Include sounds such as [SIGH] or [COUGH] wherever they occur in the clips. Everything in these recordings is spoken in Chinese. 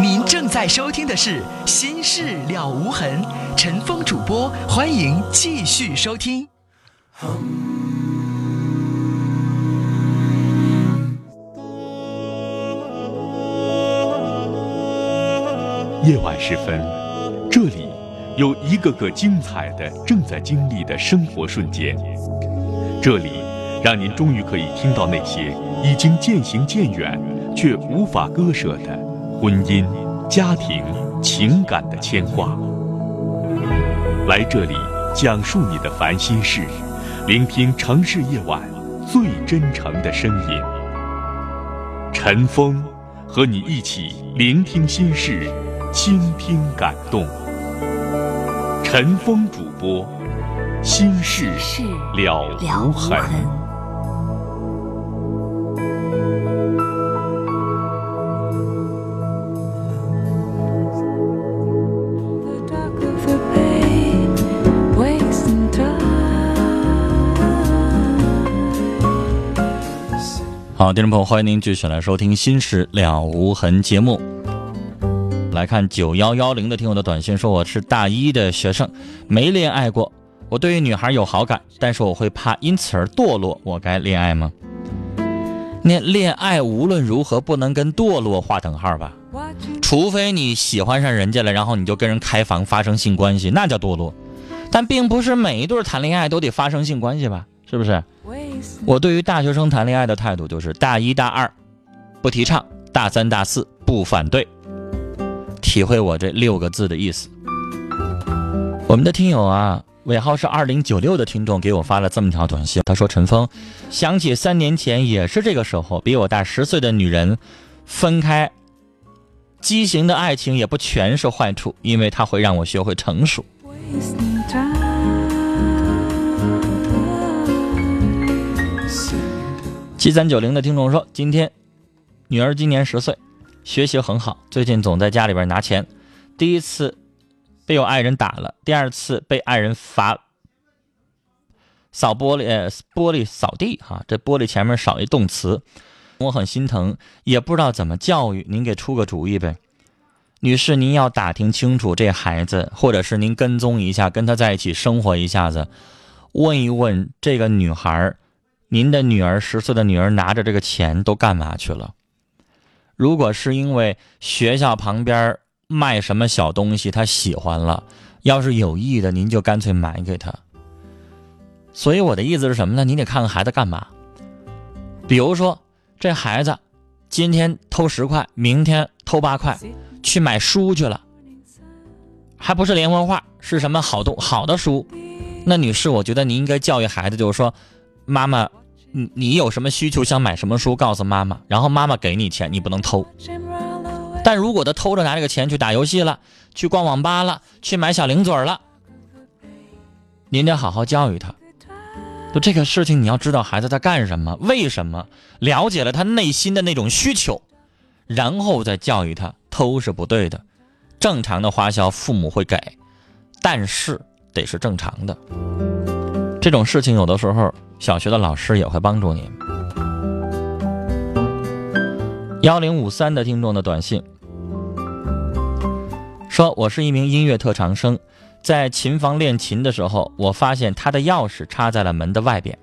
您正在收听的是《心事了无痕》，陈峰主播，欢迎继续收听。夜晚时分，这里有一个个精彩的正在经历的生活瞬间，这里让您终于可以听到那些已经渐行渐远却无法割舍的婚姻、家庭、情感的牵挂。来这里讲述你的烦心事，聆听城市夜晚最真诚的声音。陈峰和你一起聆听心事。倾听感动，陈峰主播，心事了无痕。听众朋友，欢迎您继续来收听《心事了无痕》节目。来看九幺幺零的听友的短信，说我是大一的学生，没恋爱过。我对于女孩有好感，但是我会怕因此而堕落。我该恋爱吗？恋恋爱无论如何不能跟堕落划等号吧？除非你喜欢上人家了，然后你就跟人开房发生性关系，那叫堕落。但并不是每一对谈恋爱都得发生性关系吧？是不是？我对于大学生谈恋爱的态度就是大一大二不提倡，大三大四不反对。体会我这六个字的意思。我们的听友啊，尾号是二零九六的听众给我发了这么条短信，他说：“陈峰，想起三年前也是这个时候，比我大十岁的女人分开，畸形的爱情也不全是坏处，因为它会让我学会成熟。”七三九零的听众说：“今天女儿今年十岁。”学习很好，最近总在家里边拿钱。第一次被我爱人打了，第二次被爱人罚扫玻璃，呃，玻璃扫地哈，这玻璃前面少一动词，我很心疼，也不知道怎么教育，您给出个主意呗。女士，您要打听清楚这孩子，或者是您跟踪一下，跟他在一起生活一下子，问一问这个女孩，您的女儿十岁的女儿拿着这个钱都干嘛去了？如果是因为学校旁边卖什么小东西她喜欢了，要是有意的，您就干脆买给她。所以我的意思是什么呢？你得看看孩子干嘛。比如说，这孩子今天偷十块，明天偷八块，去买书去了，还不是连环画，是什么好东好的书？那女士，我觉得你应该教育孩子，就是说，妈妈。你你有什么需求想买什么书，告诉妈妈，然后妈妈给你钱，你不能偷。但如果他偷着拿这个钱去打游戏了，去逛网吧了，去买小零嘴了，您得好好教育他。就这个事情，你要知道孩子在干什么，为什么，了解了他内心的那种需求，然后再教育他。偷是不对的，正常的花销父母会给，但是得是正常的。这种事情有的时候。小学的老师也会帮助你。幺零五三的听众的短信说：“我是一名音乐特长生，在琴房练琴的时候，我发现他的钥匙插在了门的外边。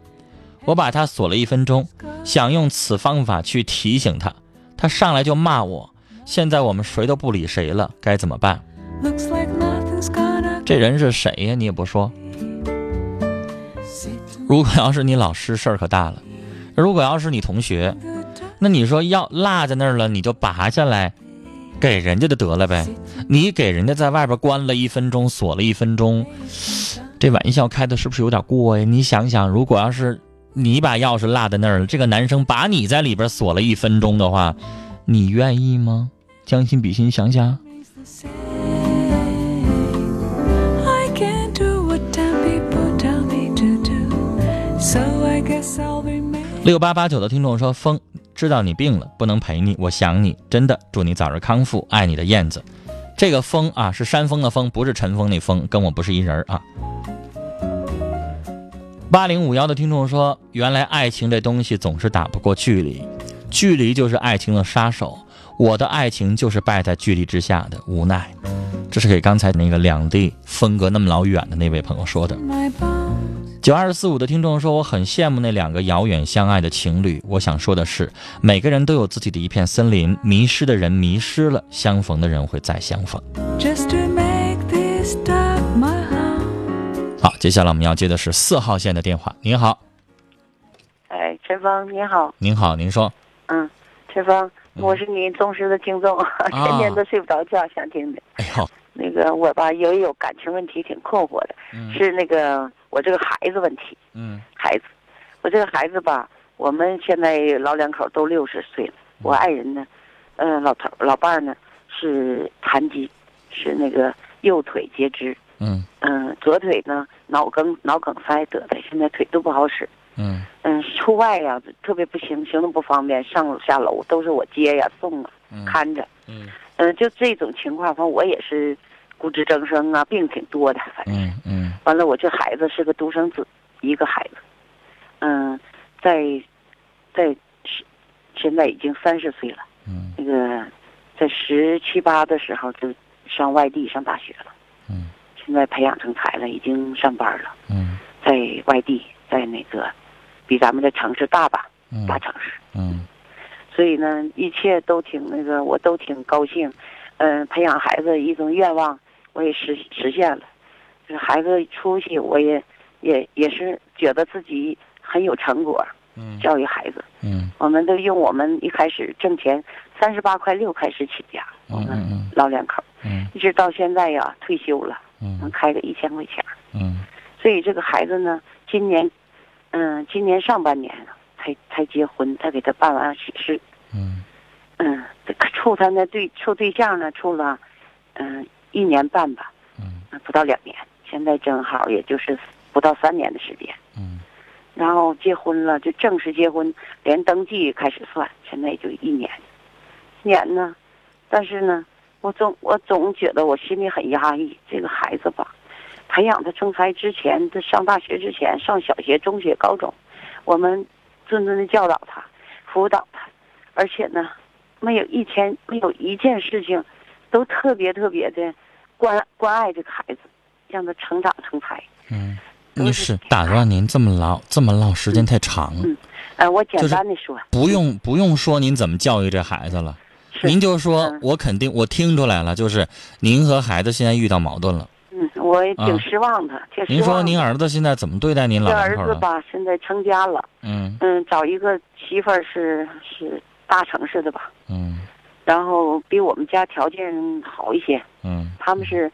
我把他锁了一分钟，想用此方法去提醒他，他上来就骂我。现在我们谁都不理谁了，该怎么办？这人是谁呀？你也不说。”如果要是你老师，事儿可大了；如果要是你同学，那你说要落在那儿了，你就拔下来，给人家就得了呗。你给人家在外边关了一分钟，锁了一分钟，这玩笑开的是不是有点过呀？你想想，如果要是你把钥匙落在那儿了，这个男生把你在里边锁了一分钟的话，你愿意吗？将心比心，想想。六八八九的听众说：“风知道你病了，不能陪你，我想你，真的，祝你早日康复，爱你的燕子。”这个风啊，是山峰的风，不是陈峰那风，跟我不是一人啊。八零五幺的听众说：“原来爱情这东西总是打不过距离，距离就是爱情的杀手，我的爱情就是败在距离之下的无奈。这是给刚才那个两地分隔那么老远的那位朋友说的。九二四五的听众说，我很羡慕那两个遥远相爱的情侣。我想说的是，每个人都有自己的一片森林，迷失的人迷失了，相逢的人会再相逢。Just to make this dark my heart 好，接下来我们要接的是四号线的电话。您好，哎，陈峰，您好，您好，您说，嗯，陈峰，嗯。我是您忠实的听众，天天都睡不着觉，想听的。哎呦，那个我吧，有一有感情问题，挺困惑的，嗯。是那个我这个孩子问题。嗯孩子，我这个孩子吧，我们现在老两口都六十岁了，我爱人呢，嗯、老头老伴儿呢是残疾，是那个右腿截肢，嗯嗯、左腿呢脑梗脑梗塞得的，现在腿都不好使。嗯嗯，出外呀、特别不行，行动不方便，上下楼都是我接呀、送啊、嗯看着。嗯嗯，就这种情况，反正我也是骨质增生啊，病挺多的，反正。嗯嗯。完了，我这孩子是个独生子，一个孩子。嗯，在在是现在已经三十岁了，嗯。那个在十七八的时候就上外地上大学了，嗯。现在培养成才了，已经上班了，嗯。在外地，在那个比咱们的城市大吧，嗯。大城市。嗯。所以呢，一切都挺那个，我都挺高兴。嗯、培养孩子一种愿望，我也实实现了。就是孩子出息，我也也也是觉得自己很有成果，嗯教育孩子。嗯我们都用我们一开始挣钱三十八块六开始起家，我们嗯老两口嗯一直到现在呀，退休了，能嗯开个一千块钱。嗯所以这个孩子呢，今年，嗯，今年上半年才才结婚，才给他办完喜事。嗯嗯，处他那对处对象呢，处了，嗯，一年半吧，嗯不到两年，现在正好也就是不到三年的时间。嗯然后结婚了，就正式结婚，连登记开始算，现在也就一年，一年呢，但是呢，我总我总觉得我心里很压抑。这个孩子吧，培养他成才之前，他上大学之前，上小学、中学、高中，我们谆谆的教导他，辅导他，而且呢，没有一天没有一件事情，都特别特别的关关爱这个孩子，让他成长成才。嗯，女士，打断您这么唠这么唠时间太长了，嗯呃，我简单的说，不用不用说您怎么教育这孩子了，您就说嗯我肯定我听出来了，就是您和孩子现在遇到矛盾了。嗯，我也啊挺失望的，挺失望的。您说您儿子现在怎么对待您老？儿子吧，现在成家了，嗯嗯，找一个媳妇儿是是大城市的吧，嗯然后比我们家条件好一些，嗯他们是，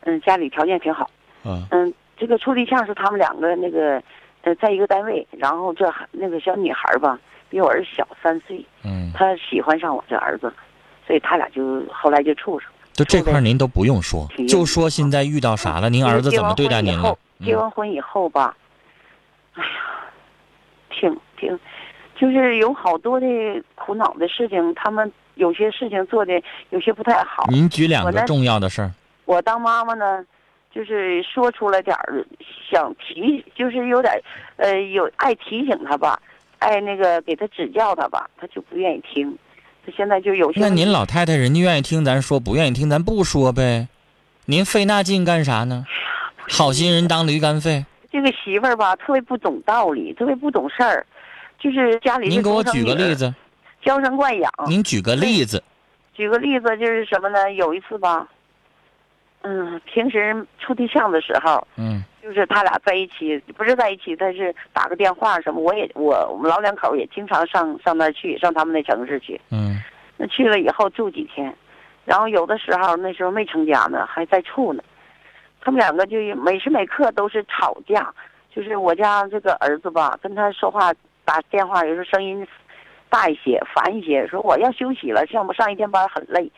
嗯，家里条件挺好，嗯嗯，这个处对象是他们两个那个，呃，在一个单位，然后这孩那个小女孩儿吧，比我儿子小三岁，嗯，她喜欢上我这儿子，所以他俩就后来就处上。就这块您都不用说，就说现在遇到啥了，您儿子怎么对待您了？结完婚以后吧，哎呀，挺挺，就是有好多的苦恼的事情，他们有些事情做的有些不太好。您举两个重要的事儿。我当妈妈呢，就是说出来点儿，想提，就是有点，呃，有爱提醒他吧，爱那个给他指教他吧，他就不愿意听。他现在就有些那您老太太人家愿意听咱说，不愿意听咱不说呗，您费那劲干啥呢？好心人当驴肝肺。这个媳妇儿吧，特别不懂道理，特别不懂事儿，就是家里您给我举个例，子，娇生惯养。您举个例子。举个例子就是什么呢？有一次吧，嗯，平时处对象的时候，嗯就是他俩在一起，不是在一起，但是打个电话什么，我也我我们老两口也经常上上那儿去，上他们那城市去。嗯那去了以后住几天，然后有的时候那时候没成家呢，还在处呢。他们两个就每时每刻都是吵架，就是我家这个儿子吧，跟他说话打电话有时候声音大一些，烦一些，说我要休息了，像我们上一天班很累，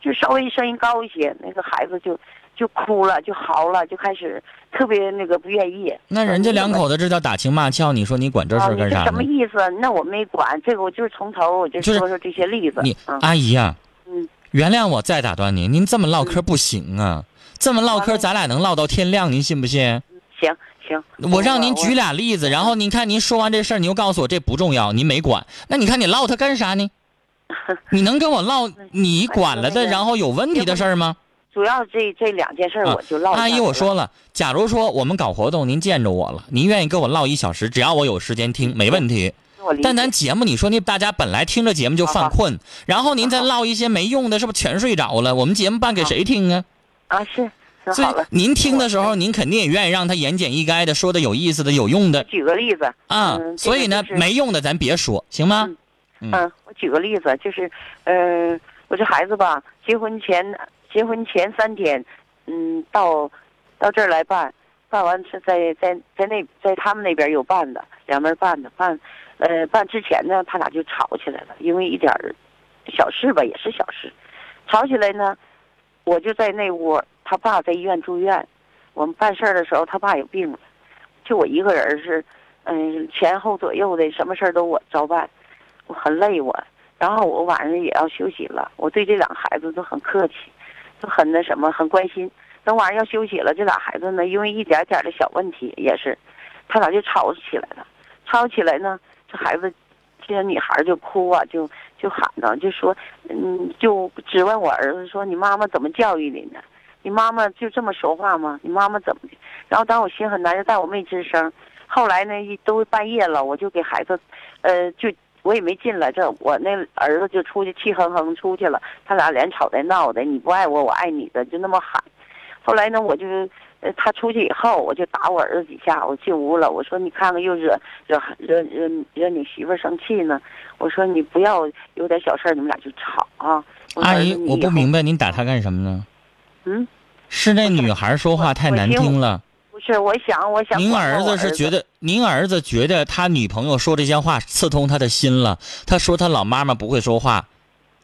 就稍微声音高一些，那个孩子就就哭了，就嚎了，就开始特别那个不愿意。那人家两口子这叫打情骂俏，你说你管这事干啥呢你这什么？意思？那我没管，这个我就是从头我就就是说说这些例子。你嗯阿姨啊、嗯，原谅我再打断您，您这么唠嗑不行啊，这么唠嗑咱俩能唠到天亮，您信不信？行行，我让您举俩例子，然后您看您说完这事儿，您又告诉我这不重要，您没管。那你看你唠他干啥呢？[LAUGHS] 你能跟我唠你管了的，然后有问题的事儿吗？主要这这两件事儿我就唠阿姨，我说了，假如说我们搞活动，您见着我了，您愿意跟我唠一小时，只要我有时间听，没问题。但咱节目，你说你大家本来听着节目就犯困，然后您再唠一些没用的，是不是全睡着了？我们节目办给谁听啊？啊是，那所以好了，您听的时候，您肯定也愿意让他言简意赅的，说的有意思的、有用的举个例子啊。嗯所以呢，就是没用的咱别说，行吗？嗯嗯，我举个例子，就是，呃，我这孩子吧，结婚前结婚前三天，嗯，到到这儿来办，办完是在在在那在他们那边有办的，两边办的办，呃，办之前呢，他俩就吵起来了，因为一点儿小事吧，也是小事，吵起来呢，我就在那屋，他爸在医院住院，我们办事儿的时候，他爸有病，就我一个人是，嗯，前后左右的什么事儿都我照办。我很累我，然后我晚上也要休息了。我对这两个孩子都很客气，都很那什么，很关心。等晚上要休息了，这俩孩子呢，因为一点点的小问题，也是，他俩就吵起来了。吵起来呢，这孩子，这女孩就哭啊，就就喊着，就说，嗯，就质问我儿子说：“你妈妈怎么教育你呢？你妈妈就这么说话吗？你妈妈怎么的？”然后当我心很难受，但我没吱声。后来呢，一都半夜了，我就给孩子，呃，就我也没进来，这我那儿子就出去气哼哼出去了，他俩连吵带闹的，你不爱我，我爱你的，就那么喊。后来呢，我就，呃，他出去以后，我就打我儿子几下，我进屋了，我说你看看又惹惹惹惹惹你媳妇儿生气呢，我说你不要有点小事儿你们俩就吵啊。阿姨我不明白您打他干什么呢？嗯，是那女孩说话太难听了。不是，我想我想您儿子是觉得，您儿子觉得他女朋友说这些话刺痛他的心了。他说他老妈妈不会说话，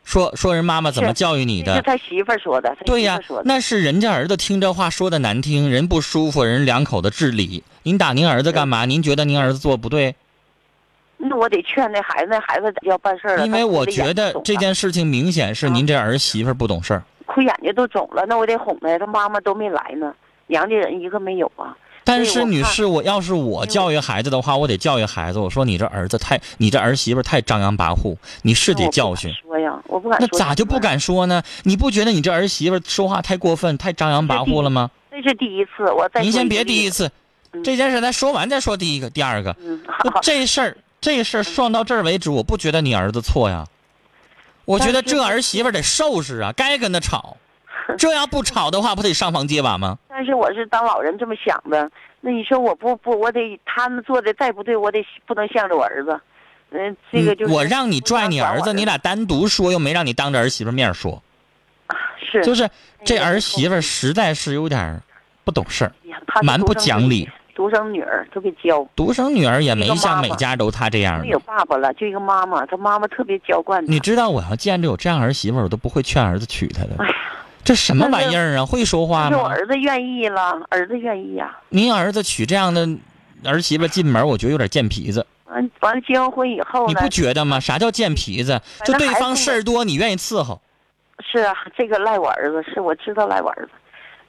说说人妈妈怎么教育你的？这是他媳妇儿说的，他对呀。那是人家儿子听这话说的难听，人不舒服，人两口子治理。您打您儿子干嘛？您觉得您儿子做不对？那我得劝那孩子，那孩子要办事儿了。因为我觉得这件事情明显是您这儿媳妇儿不懂事儿。哭眼睛都肿了，那我得哄他，他妈妈都没来呢，娘家人一个没有啊。但是女士，我要是我教育孩子的话，我得教育孩子，我说你这儿子太，你这儿媳妇太张扬跋扈，你是得教训。说呀，我不敢那。咋就不？敢说呢？你不觉得你这儿媳妇说话太过分、太张扬跋扈了吗？这是第一次，我再您先。别第一次，嗯这件事咱说完再说第一个、第二个。嗯，这事儿，这事儿算到这儿为止，我不觉得你儿子错呀。我觉得这儿媳妇得收拾啊，该跟他吵。[LAUGHS] 这要不吵的话，不得上房揭瓦吗？但是我是当老人这么想的。那你说我不不，我得他们做的再不对，我得不能向着我儿子。嗯，这个就是嗯我让你拽你儿子，你俩单独说，又没让你当着儿媳妇面说，是就是这儿媳妇实在是有点不懂事儿，蛮不讲理。独生女儿特别娇，独生女儿也没像每家都她这样没有。爸爸了，就一个妈妈，她妈妈特别娇惯她。你知道，我要见着有这样儿媳妇，我都不会劝儿子娶她的哎。呀，这什么玩意儿啊？会说话吗我吗？儿子愿意了，儿子愿意呀、您儿子娶这样的儿媳妇进门，我觉得有点贱皮子，完完了，结完婚以后呢你不，觉得吗？啥叫贱皮子？就对方事儿多，你愿意伺候。是啊，这个赖我儿子，是我知道赖我儿子。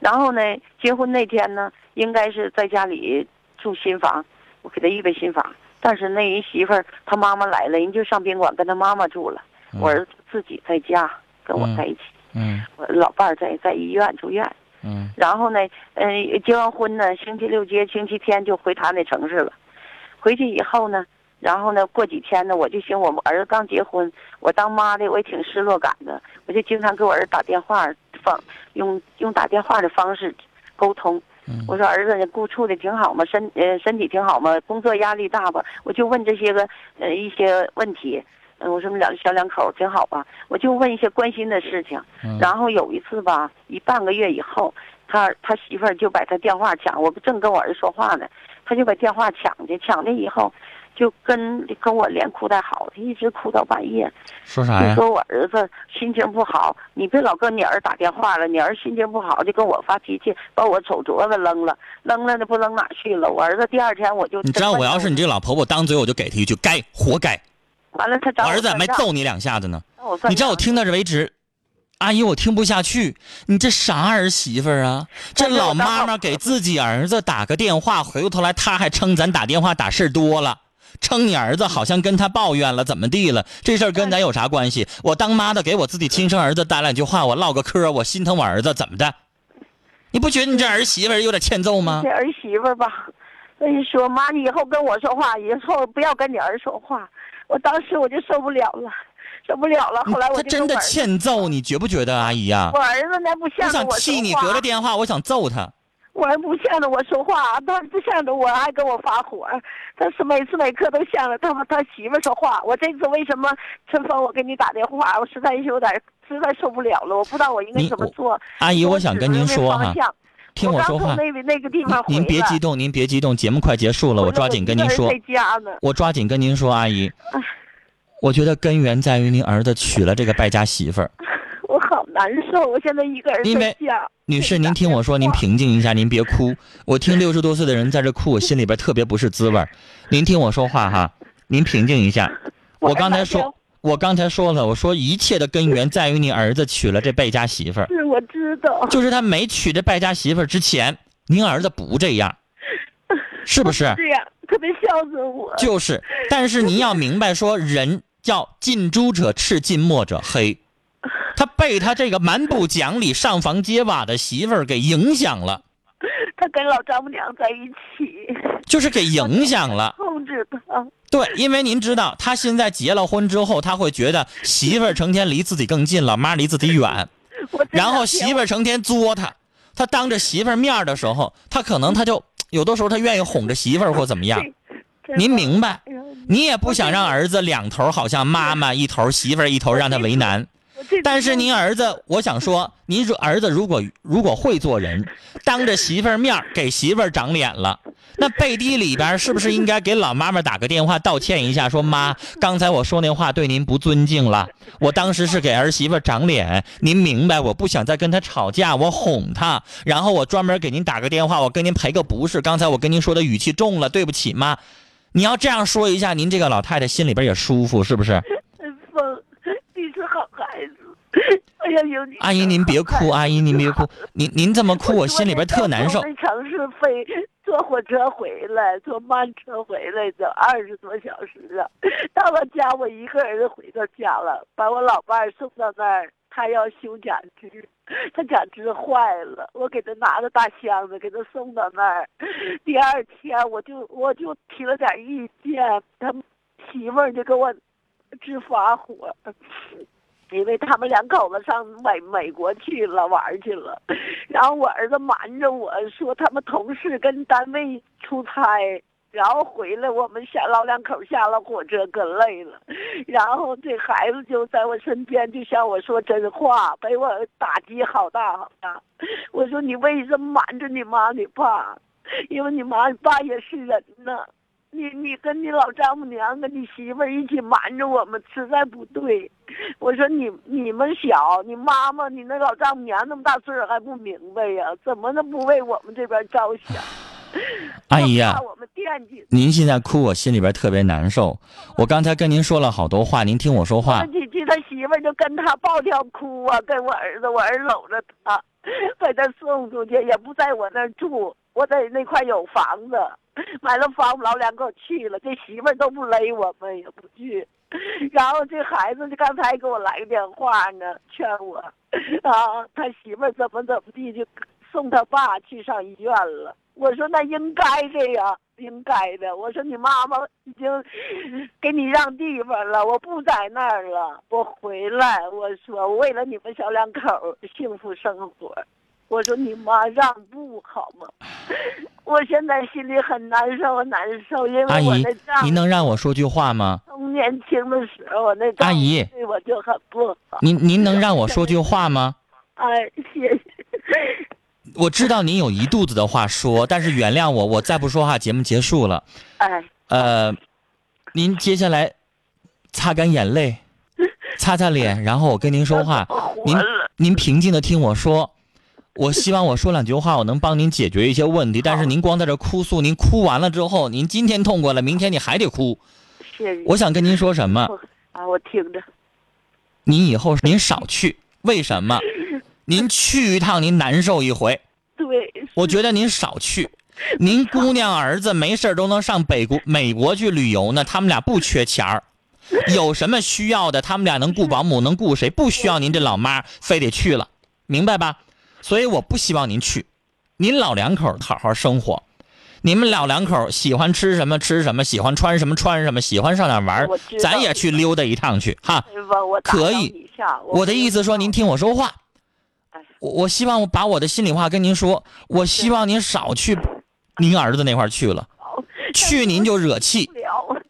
然后呢，结婚那天呢，应该是在家里住新房，我给他预备新房。但是那人媳妇儿他妈妈来了，人就上宾馆跟他妈妈住了，我儿子自己在家跟我在一起，嗯我老伴儿在在医院住院。嗯然后呢，嗯、结完婚呢，星期六结，星期天就回他那城市了。回去以后呢，然后呢，过几天呢，我就寻我们儿子刚结婚，我当妈的我也挺失落感的，我就经常给我儿子打电话，方用用打电话的方式沟通。嗯我说儿子，你顾处的挺好嘛？身呃身体挺好嘛？工作压力大吧？我就问这些个呃一些问题。嗯，我说两小两口挺好吧？我就问一些关心的事情。嗯然后有一次吧，一半个月以后，他他媳妇儿就把他电话抢，我正跟我儿子说话呢，他就把电话抢去，抢去以后，就跟跟我连哭带嚎的，一直哭到半夜。说啥呀？就说我儿子心情不好，你别老跟你儿打电话了，你儿心情不好就跟我发脾气，把我手镯子扔了，扔了那不扔哪去了？我儿子第二天我就你知道我要是你这个老婆婆，当嘴我就给他一句该，活该。完了，他找我儿子还没揍你两下子呢。你知道我听到这为止，阿姨，我听不下去，你这啥儿媳妇儿啊？这老妈妈给自己儿子打个电话，回过头来他还称咱打电话打事儿多了，称你儿子好像跟他抱怨了，怎么地了？这事儿跟咱有啥关系？我当妈的给我自己亲生儿子打两句话，我唠个嗑，我心疼我儿子，怎么的？你不觉得你这儿媳妇有点欠揍吗这？儿媳妇吧，跟你说妈，你以后跟我说话，以后不要跟你儿说话。我当时我就受不了了，受不了了。后来我他真的欠揍，你觉不觉得，阿姨呀、我儿子那不像我想向着我气你，隔着电话，我想揍他。我还不向着我说话，他不向着我，还跟我发火。他是每次每刻都向着他他媳妇儿说话。我这次为什么陈峰，我给你打电话，我实在是有点实在受不了了，我不知道我应该怎么做。阿姨，我想跟您说哈听我说话。那个那个地方回您别激动，您别激动，节目快结束了，我抓紧跟您说。我抓紧跟您说，阿姨，我觉得根源在于您儿子娶了这个败家媳妇儿。难受，我现在一个人因为在家。女士，您听我说，您平静一下，您别哭。我听六十多岁的人在这哭，我 [LAUGHS] 心里边特别不是滋味儿。您听我说话哈，您平静一下。我刚才说，我刚才说了，我说一切的根源在于你儿子娶了这败家媳妇儿，是我知道，就是他没娶这败家媳妇儿之前，您儿子不这样，是不是？是呀特别孝顺我。就是，但是您要明白说，人叫近朱者赤，近墨者黑。他被他这个蛮不讲理、上房揭瓦的媳妇儿给影响了，他跟老丈母娘在一起，就是给影响了。控制他。对，因为您知道，他现在结了婚之后，他会觉得媳妇儿成天离自己更近，老妈离自己远，然后媳妇儿成天作他。他当着媳妇儿面的时候，他可能他就有的时候他愿意哄着媳妇儿或怎么样。[LAUGHS] 您明白？你也不想让儿子两头好像妈妈一头媳妇儿一头让他为难。但是您儿子，我想说，您说儿子如果如果会做人，当着媳妇儿面给媳妇儿长脸了，那背地里边是不是应该给老妈妈打个电话道歉一下，说妈，刚才我说那话对您不尊敬了，我当时是给儿媳妇儿长脸，您明白，我不想再跟她吵架，我哄她，然后我专门给您打个电话，我跟您赔个不是，刚才我跟您说的语气重了，对不起妈。你要这样说一下，您这个老太太心里边也舒服，是不是？风，你是好孩子。哎呀。阿姨，您别哭，[LAUGHS] 阿姨您别哭，您您这么 [LAUGHS] 哭，我心里边特难受。从城市飞，坐火车回来，坐慢车回来的，二十多小时啊。到了家，我一个人回到家了，把我老伴儿送到那儿，他要修假肢，他假肢坏了，我给他拿个大箱子给他送到那儿。第二天我就我就提了点意见，他媳妇儿就给我直发火。因为他们两口子上美美国去了玩去了，然后我儿子瞒着我说他们同事跟单位出差，然后回来我们下老两口下了火车可累了，然后这孩子就在我身边就向我说真话，被我打击好大好大。我说你为什么瞒着你妈你爸？因为你妈你爸也是人呢。你你跟你老丈母娘跟你媳妇儿一起瞒着我们，实在不对。我说你你们小，你妈妈你那老丈母娘那么大岁数还不明白呀？怎么能不为我们这边着想？阿姨呀、怕我们惦记。您现在哭，我心里边特别难受。我刚才跟您说了好多话，您听我说话那。几句他媳妇儿就跟他抱跳哭啊，跟我儿子，我儿子搂着他，把他送出去，也不在我那儿住，我在那块有房子，[LAUGHS] 买了房，老两口去了，这媳妇儿都不勒我们，也不去。然后这孩子就刚才给我来个电话呢，劝我，啊，[LAUGHS] 他媳妇儿怎么怎么地，就送他爸去上医院了。我说那应该这样，应该的。我说你妈妈已经给你让地方了，我不在那儿了，我回来。我说为了你们小两口幸福生活，我说你妈让步好吗？[LAUGHS] 我现在心里很难受，很难受，因阿姨为我那丈，您能让我说句话吗？从年轻的时候，我那阿姨对我就很不好。您您能让我说句话吗？哎，谢谢。我知道您有一肚子的话说，但是原谅我，我再不说话，节目结束了。哎，呃，您接下来擦干眼泪，擦擦脸，然后我跟您说话。[LAUGHS] 您您平静的听我说，我希望我说两句话，我能帮您解决一些问题。但是您光在这哭诉，您哭完了之后，您今天痛快了，明天你还得哭。谢谢。我想跟您说什么？[LAUGHS] 啊，我听着。您以后您少去，为什么？您 [LAUGHS] 去一趟您难受一回，对，我觉得您少去。[LAUGHS] 您姑娘儿子没事儿都能上北国、美国去旅游呢，他们俩不缺钱儿，有什么需要的，他们俩能雇保姆，能雇谁？不需要您这老妈非得去了，明白吧？所以我不希望您去，您老两口好好生活。你们老两口喜欢吃什么吃什么，喜欢穿什么穿什么，喜欢上哪玩咱也去溜达一趟去哈。可以。我的意思说，您听我说话。哎。我我希望我把我的心里话跟您说，我希望您少去您儿子那块去了，去您就惹气。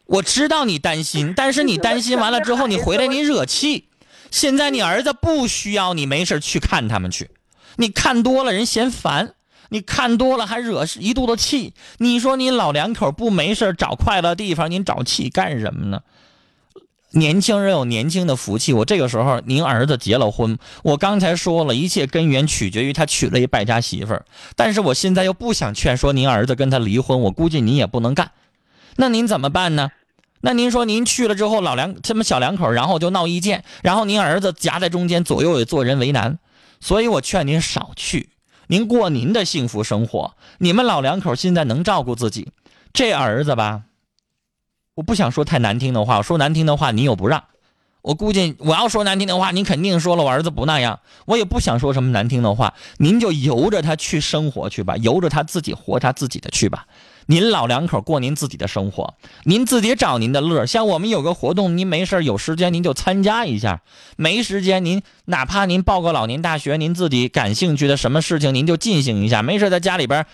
我知道你担心，[LAUGHS] 但是你担心完了之后，你回来你惹气。现在你儿子不需要你没事去看他们去，你看多了人嫌烦，你看多了还惹一肚子气。你说你老两口不没事找快乐地方，您找气干什么呢？年轻人有年轻的福气。我这个时候，您儿子结了婚，我刚才说了一切根源取决于他娶了一败家媳妇儿，但是我现在又不想劝说您儿子跟他离婚，我估计您也不能干。那您怎么办呢？那您说您去了之后，老两这么小两口，然后就闹意见，然后您儿子夹在中间，左右也做人为难，所以我劝您少去，您过您的幸福生活。你们老两口现在能照顾自己，这儿子吧，我不想说太难听的话，我说难听的话你又不让，我估计我要说难听的话，您肯定说了我儿子不那样，我也不想说什么难听的话，您就由着他去生活去吧，由着他自己活他自己的去吧。您老两口过您自己的生活，您自己找您的乐。像我们有个活动，您没事有时间您就参加一下，没时间您哪怕您报个老年大学，您自己感兴趣的什么事情您就进行一下。没事儿在家里边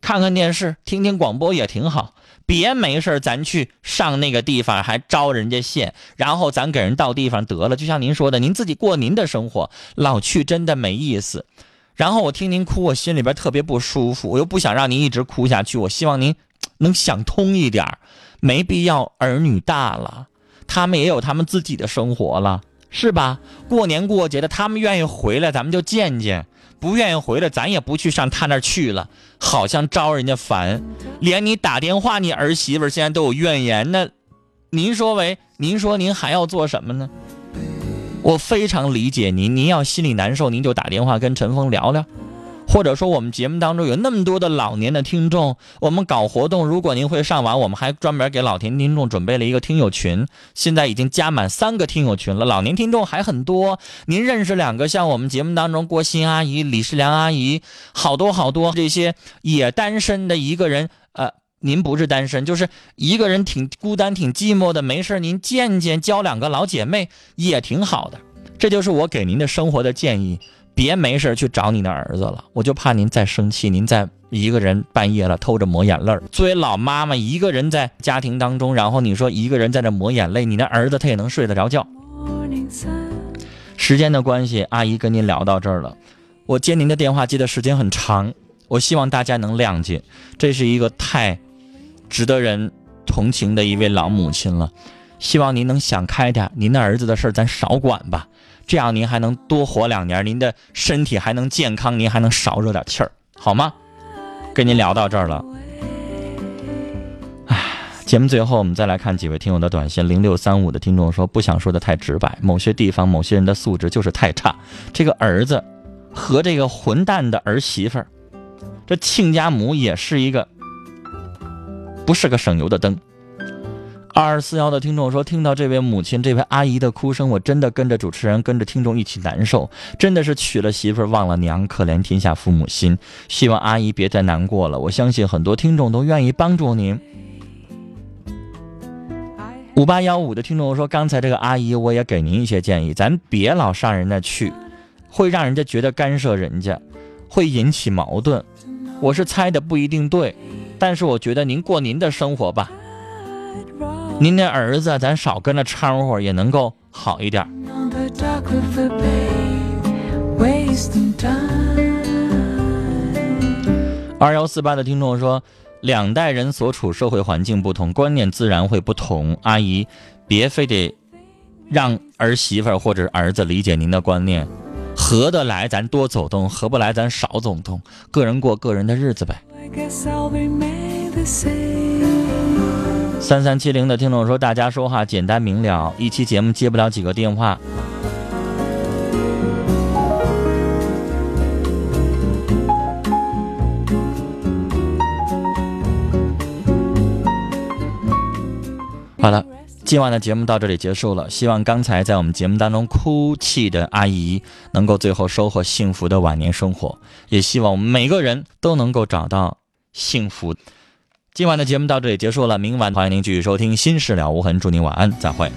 看看电视，听听广播也挺好。别没事儿咱去上那个地方还招人家线，然后咱给人到地方得了。就像您说的，您自己过您的生活，老去真的没意思。然后我听您哭，我心里边特别不舒服，我又不想让您一直哭下去，我希望您能想通一点儿，没必要儿女大了，他们也有他们自己的生活了，是吧？过年过节的，他们愿意回来，咱们就见见；不愿意回来，咱也不去上他那儿去了，好像招人家烦。连你打电话，你儿媳妇现在都有怨言，那您说为，您说您还要做什么呢？我非常理解您，您要心里难受，您就打电话跟陈峰聊聊，或者说我们节目当中有那么多的老年的听众，我们搞活动，如果您会上网，我们还专门给老年听众准备了一个听友群，现在已经加满三个听友群了，老年听众还很多。您认识两个像我们节目当中郭鑫阿姨、李世良阿姨，好多好多这些也单身的一个人，呃。您不是单身，就是一个人挺孤单、挺寂寞的，没事您见见，交两个老姐妹也挺好的。这就是我给您的生活的建议，别没事去找你的儿子了，我就怕您再生气，您再一个人半夜了偷着抹眼泪。作为老妈妈，一个人在家庭当中，然后你说一个人在这抹眼泪，你的儿子他也能睡得着觉。时间的关系，阿姨跟您聊到这儿了。我接您的电话接的时间很长，我希望大家能谅解，这是一个太值得人同情的一位老母亲了。希望您能想开点，您的儿子的事儿咱少管吧，这样您还能多活两年，您的身体还能健康，您还能少惹点气儿，好吗？跟您聊到这儿了。节目最后，我们再来看几位听友的短信。零六三五的听众说，不想说的太直白，某些地方某些人的素质就是太差。这个儿子和这个混蛋的儿媳妇儿，这亲家母也是一个不是个省油的灯。二二四幺的听众说，听到这位母亲、这位阿姨的哭声，我真的跟着主持人、跟着听众一起难受。真的是娶了媳妇忘了娘，可怜天下父母心。希望阿姨别再难过了，我相信很多听众都愿意帮助您。五八幺五的听众说：“刚才这个阿姨，我也给您一些建议，咱别老上人家去，会让人家觉得干涉人家，会引起矛盾。我是猜的不一定对，但是我觉得您过您的生活吧，您的儿子咱少跟着掺和，也能够好一点。二幺四八的听众说，两代人所处社会环境不同，观念自然会不同。阿姨，别非得让儿媳妇或者儿子理解您的观念，合得来咱多走动合不来咱少走动个人过个人的日子呗。三三七零的听众说大家说话简单明了一期节目接不了几个电话。好了今晚的节目到这里结束了，希望刚才在我们节目当中哭泣的阿姨能够最后收获幸福的晚年生活，也希望我们每个人都能够找到幸福。今晚的节目到这里结束了，明晚欢迎您继续收听《心事了无痕》，祝您晚安，再会。